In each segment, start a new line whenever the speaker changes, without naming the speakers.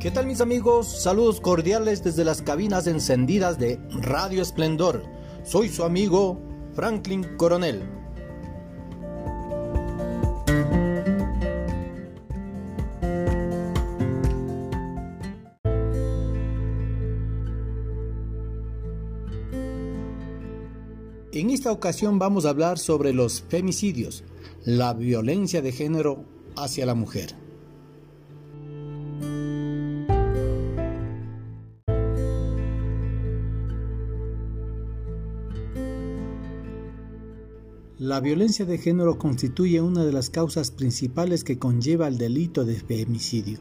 ¿Qué tal mis amigos? Saludos cordiales desde las cabinas encendidas de Radio Esplendor. Soy su amigo Franklin Coronel. En esta ocasión vamos a hablar sobre los femicidios, la violencia de género hacia la mujer. La violencia de género constituye una de las causas principales que conlleva el delito de femicidio.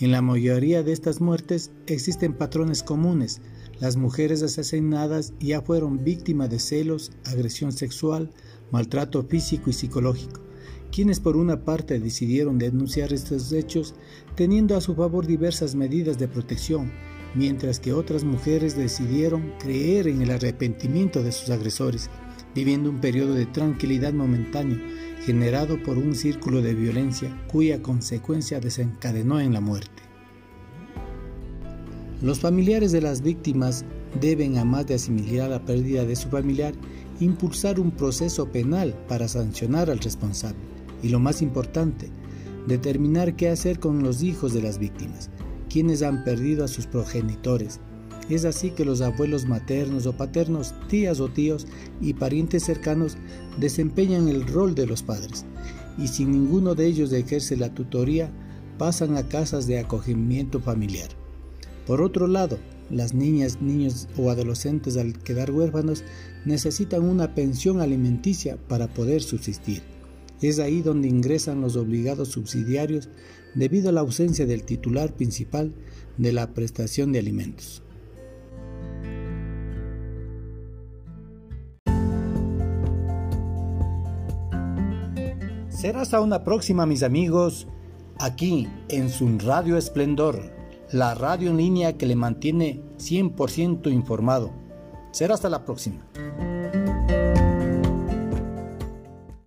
En la mayoría de estas muertes existen patrones comunes. Las mujeres asesinadas ya fueron víctimas de celos, agresión sexual, maltrato físico y psicológico, quienes por una parte decidieron denunciar estos hechos teniendo a su favor diversas medidas de protección, mientras que otras mujeres decidieron creer en el arrepentimiento de sus agresores viviendo un periodo de tranquilidad momentáneo generado por un círculo de violencia cuya consecuencia desencadenó en la muerte. Los familiares de las víctimas deben, a más de asimilar la pérdida de su familiar, impulsar un proceso penal para sancionar al responsable y lo más importante, determinar qué hacer con los hijos de las víctimas, quienes han perdido a sus progenitores, es así que los abuelos maternos o paternos, tías o tíos y parientes cercanos desempeñan el rol de los padres y sin ninguno de ellos ejerce la tutoría, pasan a casas de acogimiento familiar. Por otro lado, las niñas, niños o adolescentes al quedar huérfanos necesitan una pensión alimenticia para poder subsistir. Es ahí donde ingresan los obligados subsidiarios debido a la ausencia del titular principal de la prestación de alimentos. Será hasta una próxima, mis amigos, aquí en su Radio Esplendor, la radio en línea que le mantiene 100% informado. Será hasta la próxima.